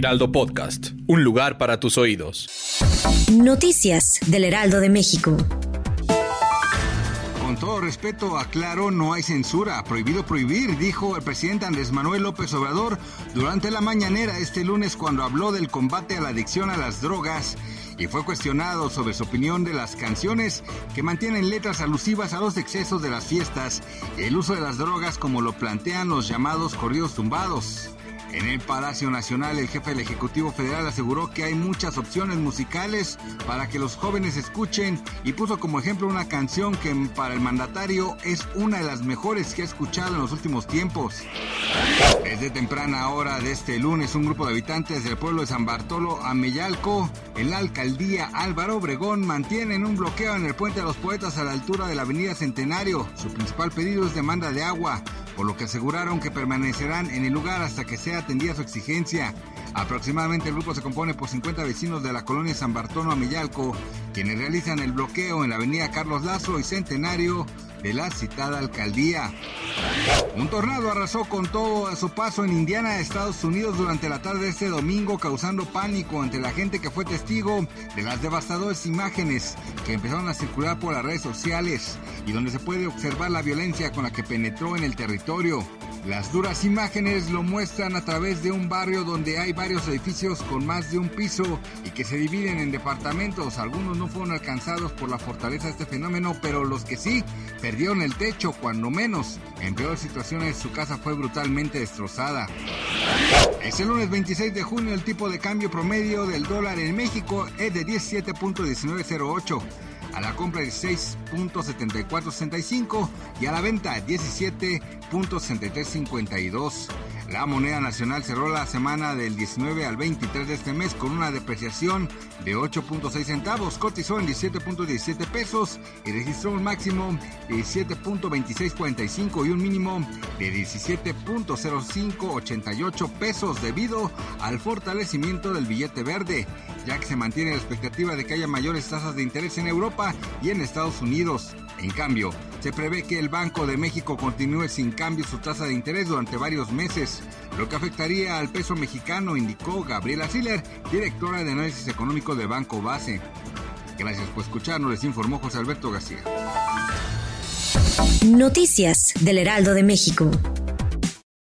Heraldo Podcast, un lugar para tus oídos. Noticias del Heraldo de México. Con todo respeto, aclaro, no hay censura. Prohibido prohibir, dijo el presidente Andrés Manuel López Obrador durante la mañanera este lunes cuando habló del combate a la adicción a las drogas y fue cuestionado sobre su opinión de las canciones que mantienen letras alusivas a los excesos de las fiestas y el uso de las drogas como lo plantean los llamados corridos tumbados. En el Palacio Nacional, el jefe del Ejecutivo Federal aseguró que hay muchas opciones musicales para que los jóvenes escuchen y puso como ejemplo una canción que para el mandatario es una de las mejores que ha escuchado en los últimos tiempos. Desde temprana hora de este lunes, un grupo de habitantes del pueblo de San Bartolo, Ameyalco, en la alcaldía Álvaro Obregón, mantienen un bloqueo en el puente de los poetas a la altura de la avenida Centenario. Su principal pedido es demanda de agua, por lo que aseguraron que permanecerán en el lugar hasta que sea atendida su exigencia. Aproximadamente el grupo se compone por 50 vecinos de la colonia San Bartolo Ameyalco, quienes realizan el bloqueo en la avenida Carlos Lazo y Centenario de la citada alcaldía. Un tornado arrasó con todo a su paso en Indiana, Estados Unidos, durante la tarde de este domingo, causando pánico entre la gente que fue testigo de las devastadoras imágenes que empezaron a circular por las redes sociales y donde se puede observar la violencia con la que penetró en el territorio. Las duras imágenes lo muestran a través de un barrio donde hay varios edificios con más de un piso y que se dividen en departamentos. Algunos no fueron alcanzados por la fortaleza de este fenómeno, pero los que sí perdieron el techo, cuando menos. En peor situaciones, su casa fue brutalmente destrozada. Este lunes 26 de junio, el tipo de cambio promedio del dólar en México es de 17.1908 a la compra 16.7465 y a la venta 17.6352. La moneda nacional cerró la semana del 19 al 23 de este mes con una depreciación de 8.6 centavos, cotizó en 17.17 pesos y registró un máximo de 17.2645 y un mínimo de 17.0588 pesos debido al fortalecimiento del billete verde, ya que se mantiene la expectativa de que haya mayores tasas de interés en Europa y en Estados Unidos. En cambio, se prevé que el Banco de México continúe sin cambio su tasa de interés durante varios meses, lo que afectaría al peso mexicano, indicó Gabriela Siller, directora de análisis económico de Banco Base. Gracias por escucharnos, les informó José Alberto García. Noticias del Heraldo de México.